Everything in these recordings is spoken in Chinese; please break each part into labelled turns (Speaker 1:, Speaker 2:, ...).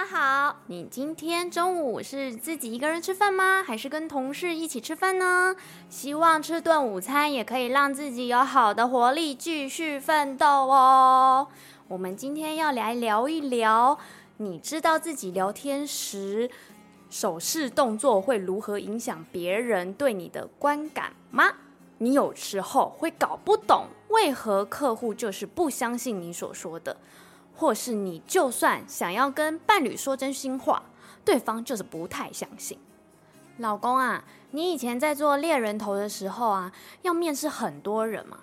Speaker 1: 家好，你今天中午是自己一个人吃饭吗？还是跟同事一起吃饭呢？希望吃顿午餐也可以让自己有好的活力，继续奋斗哦。我们今天要来聊一聊，你知道自己聊天时手势动作会如何影响别人对你的观感吗？你有时候会搞不懂，为何客户就是不相信你所说的。或是你就算想要跟伴侣说真心话，对方就是不太相信。老公啊，你以前在做猎人头的时候啊，要面试很多人嘛，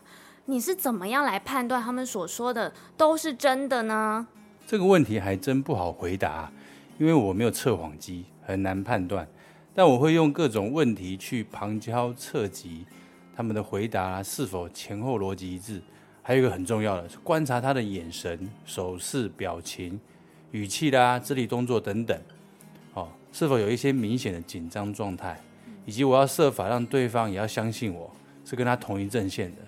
Speaker 1: 你是怎么样来判断他们所说的都是真的呢？
Speaker 2: 这个问题还真不好回答，因为我没有测谎机，很难判断。但我会用各种问题去旁敲侧击，他们的回答是否前后逻辑一致。还有一个很重要的，是观察他的眼神、手势、表情、语气啦、肢体动作等等，哦，是否有一些明显的紧张状态，以及我要设法让对方也要相信我是跟他同一阵线的。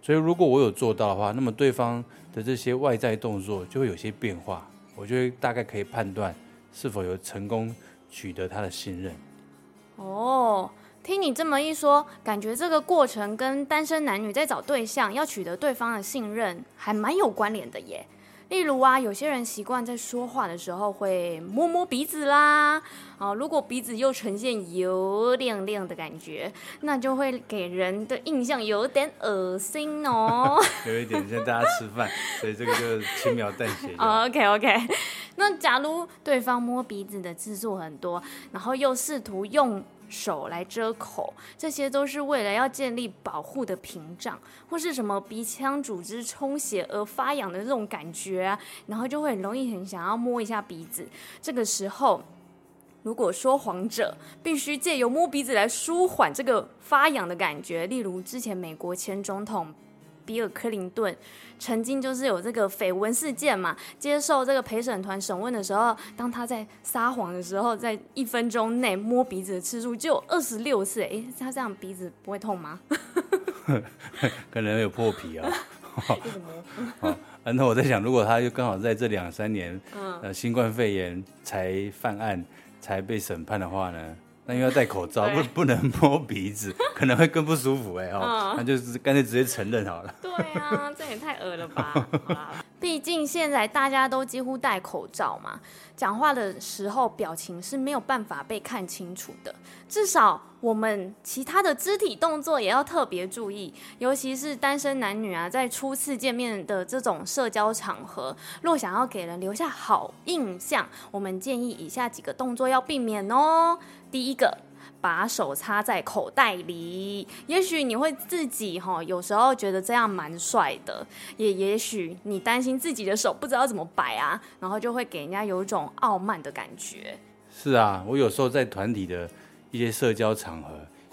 Speaker 2: 所以，如果我有做到的话，那么对方的这些外在动作就会有些变化，我就会大概可以判断是否有成功取得他的信任。
Speaker 1: 哦。听你这么一说，感觉这个过程跟单身男女在找对象要取得对方的信任还蛮有关联的耶。例如啊，有些人习惯在说话的时候会摸摸鼻子啦，啊，如果鼻子又呈现油亮亮的感觉，那就会给人的印象有点恶心哦。
Speaker 2: 有一点像大家吃饭，所以这个就轻描淡写。
Speaker 1: OK OK，那假如对方摸鼻子的次数很多，然后又试图用手来遮口，这些都是为了要建立保护的屏障，或是什么鼻腔组织充血而发痒的这种感觉啊，然后就会很容易很想要摸一下鼻子。这个时候，如果说谎者必须借由摸鼻子来舒缓这个发痒的感觉，例如之前美国前总统。比尔·克林顿曾经就是有这个绯闻事件嘛，接受这个陪审团审问的时候，当他在撒谎的时候，在一分钟内摸鼻子的次数就有二十六次，哎，他这样鼻子不会痛吗？
Speaker 2: 可能有破皮啊。为什么？那我在想，如果他就刚好在这两三年，嗯、呃，新冠肺炎才犯案，才被审判的话呢？那因为要戴口罩，不不能摸鼻子，可能会更不舒服哎哦，那就是干脆直接承认好了。
Speaker 1: 对啊，这也太恶了吧！毕竟现在大家都几乎戴口罩嘛，讲话的时候表情是没有办法被看清楚的。至少我们其他的肢体动作也要特别注意，尤其是单身男女啊，在初次见面的这种社交场合，若想要给人留下好印象，我们建议以下几个动作要避免哦。第一个。把手插在口袋里，也许你会自己哈，有时候觉得这样蛮帅的，也也许你担心自己的手不知道怎么摆啊，然后就会给人家有一种傲慢的感觉。
Speaker 2: 是啊，我有时候在团体的一些社交场合，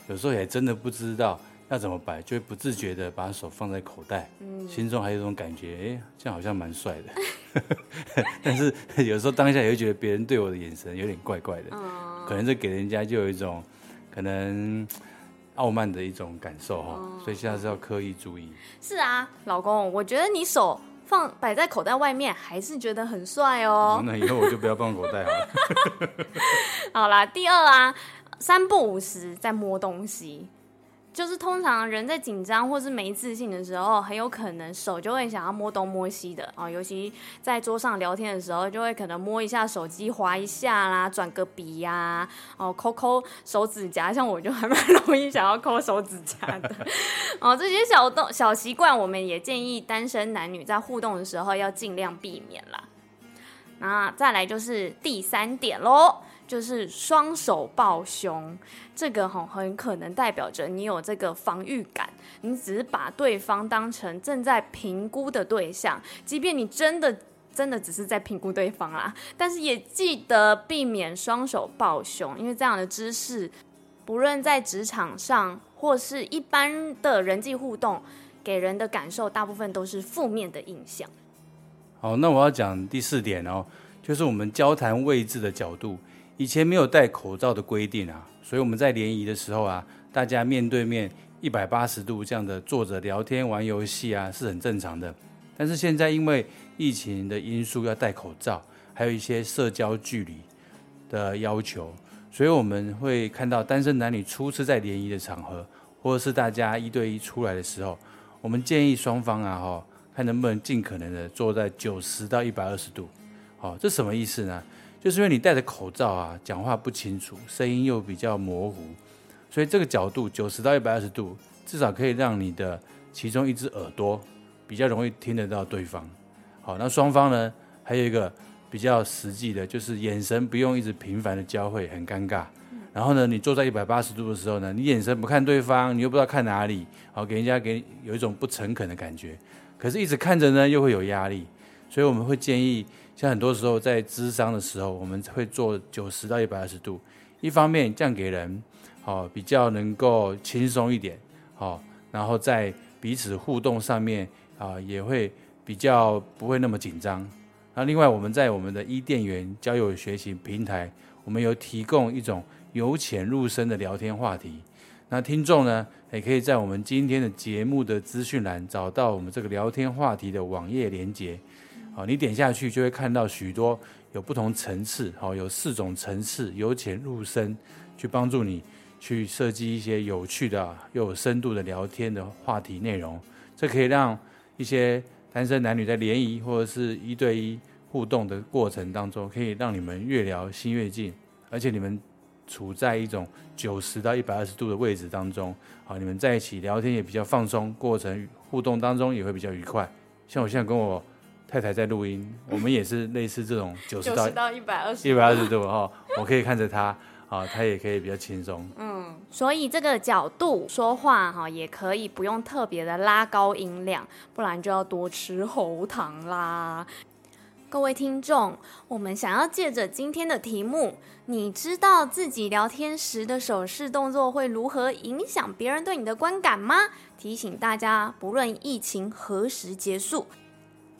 Speaker 2: 有时候也真的不知道要怎么摆，就会不自觉的把手放在口袋，嗯，心中还有一种感觉，哎，这样好像蛮帅的。但是有时候当下也会觉得别人对我的眼神有点怪怪的，嗯，可能这给人家就有一种。可能傲慢的一种感受哈，嗯、所以现在是要刻意注意。
Speaker 1: 是啊，老公，我觉得你手放摆在口袋外面，还是觉得很帅哦、嗯。那
Speaker 2: 以后我就不要放口袋好了。
Speaker 1: 好啦，第二啊，三不五时在摸东西。就是通常人在紧张或是没自信的时候，很有可能手就会想要摸东摸西的啊、哦。尤其在桌上聊天的时候，就会可能摸一下手机，滑一下啦，转个笔呀、哦，抠抠手指甲。像我就还蛮容易想要抠手指甲的。哦，这些小动小习惯，我们也建议单身男女在互动的时候要尽量避免啦。那再来就是第三点喽。就是双手抱胸，这个很很可能代表着你有这个防御感，你只是把对方当成正在评估的对象，即便你真的真的只是在评估对方啊，但是也记得避免双手抱胸，因为这样的姿势，不论在职场上或是一般的人际互动，给人的感受大部分都是负面的印象。
Speaker 2: 好，那我要讲第四点哦，就是我们交谈位置的角度。以前没有戴口罩的规定啊，所以我们在联谊的时候啊，大家面对面一百八十度这样的坐着聊天玩游戏啊，是很正常的。但是现在因为疫情的因素要戴口罩，还有一些社交距离的要求，所以我们会看到单身男女初次在联谊的场合，或者是大家一对一出来的时候，我们建议双方啊，哈，看能不能尽可能的坐在九十到一百二十度，好，这什么意思呢？就是因为你戴着口罩啊，讲话不清楚，声音又比较模糊，所以这个角度九十到一百二十度，至少可以让你的其中一只耳朵比较容易听得到对方。好，那双方呢，还有一个。比较实际的，就是眼神不用一直频繁的交汇，很尴尬。然后呢，你坐在一百八十度的时候呢，你眼神不看对方，你又不知道看哪里，好，给人家给有一种不诚恳的感觉。可是，一直看着呢，又会有压力。所以我们会建议，像很多时候在咨商的时候，我们会做九十到一百二十度。一方面这样给人，好，比较能够轻松一点，好，然后在彼此互动上面啊，也会比较不会那么紧张。那另外，我们在我们的伊甸园交友学习平台，我们有提供一种由浅入深的聊天话题。那听众呢，也可以在我们今天的节目的资讯栏找到我们这个聊天话题的网页连接。好，你点下去就会看到许多有不同层次，好，有四种层次，由浅入深，去帮助你去设计一些有趣的又有深度的聊天的话题内容。这可以让一些。单身男女在联谊或者是一对一互动的过程当中，可以让你们越聊心越近，而且你们处在一种九十到一百二十度的位置当中，好，你们在一起聊天也比较放松，过程互动当中也会比较愉快。像我现在跟我太太在录音，我们也是类似这种九十
Speaker 1: 到一百二十
Speaker 2: 一百二十度哈，我可以看着他。啊，他也可以比较轻松。
Speaker 1: 嗯，所以这个角度说话哈，也可以不用特别的拉高音量，不然就要多吃喉糖啦。各位听众，我们想要借着今天的题目，你知道自己聊天时的手势动作会如何影响别人对你的观感吗？提醒大家，不论疫情何时结束。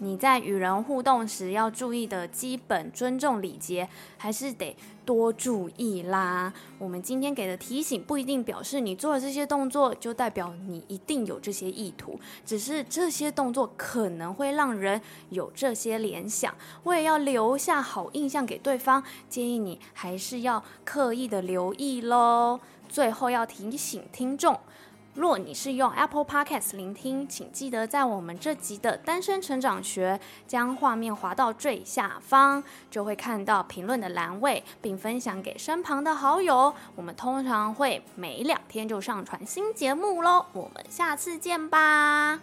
Speaker 1: 你在与人互动时要注意的基本尊重礼节，还是得多注意啦。我们今天给的提醒不一定表示你做了这些动作就代表你一定有这些意图，只是这些动作可能会让人有这些联想。为了要留下好印象给对方，建议你还是要刻意的留意喽。最后要提醒听众。若你是用 Apple Podcast 聆听，请记得在我们这集的单身成长学，将画面滑到最下方，就会看到评论的栏位，并分享给身旁的好友。我们通常会每两天就上传新节目喽，我们下次见吧。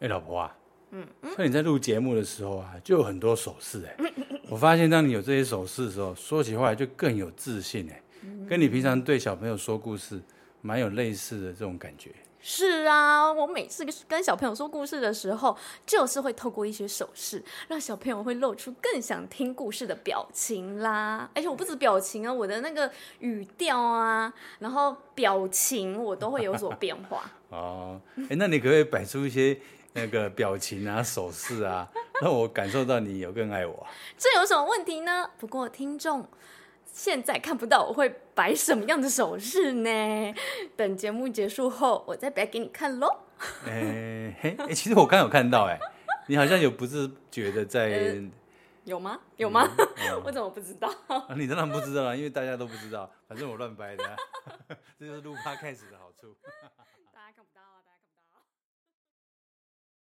Speaker 2: 哎，老婆啊，嗯，那你在录节目的时候啊，就有很多手势哎，我发现当你有这些手势的时候，说起话来就更有自信哎，跟你平常对小朋友说故事。蛮有类似的这种感觉。
Speaker 1: 是啊，我每次跟小朋友说故事的时候，就是会透过一些手势，让小朋友会露出更想听故事的表情啦。而且我不止表情啊，我的那个语调啊，然后表情我都会有所变化。
Speaker 2: 哦，哎，那你可不可以摆出一些那个表情啊、手势啊，让我感受到你有更爱我？
Speaker 1: 这有什么问题呢？不过听众。现在看不到我会摆什么样的手势呢？等节目结束后，我再摆给你看喽。
Speaker 2: 哎嘿，哎，其实我刚有看到，哎，你好像有不自觉的在、呃，
Speaker 1: 有吗？有吗？嗯、我怎么不知道？
Speaker 2: 啊、你当然不知道了，因为大家都不知道，反正我乱掰的，这就是录 Podcast 的好处。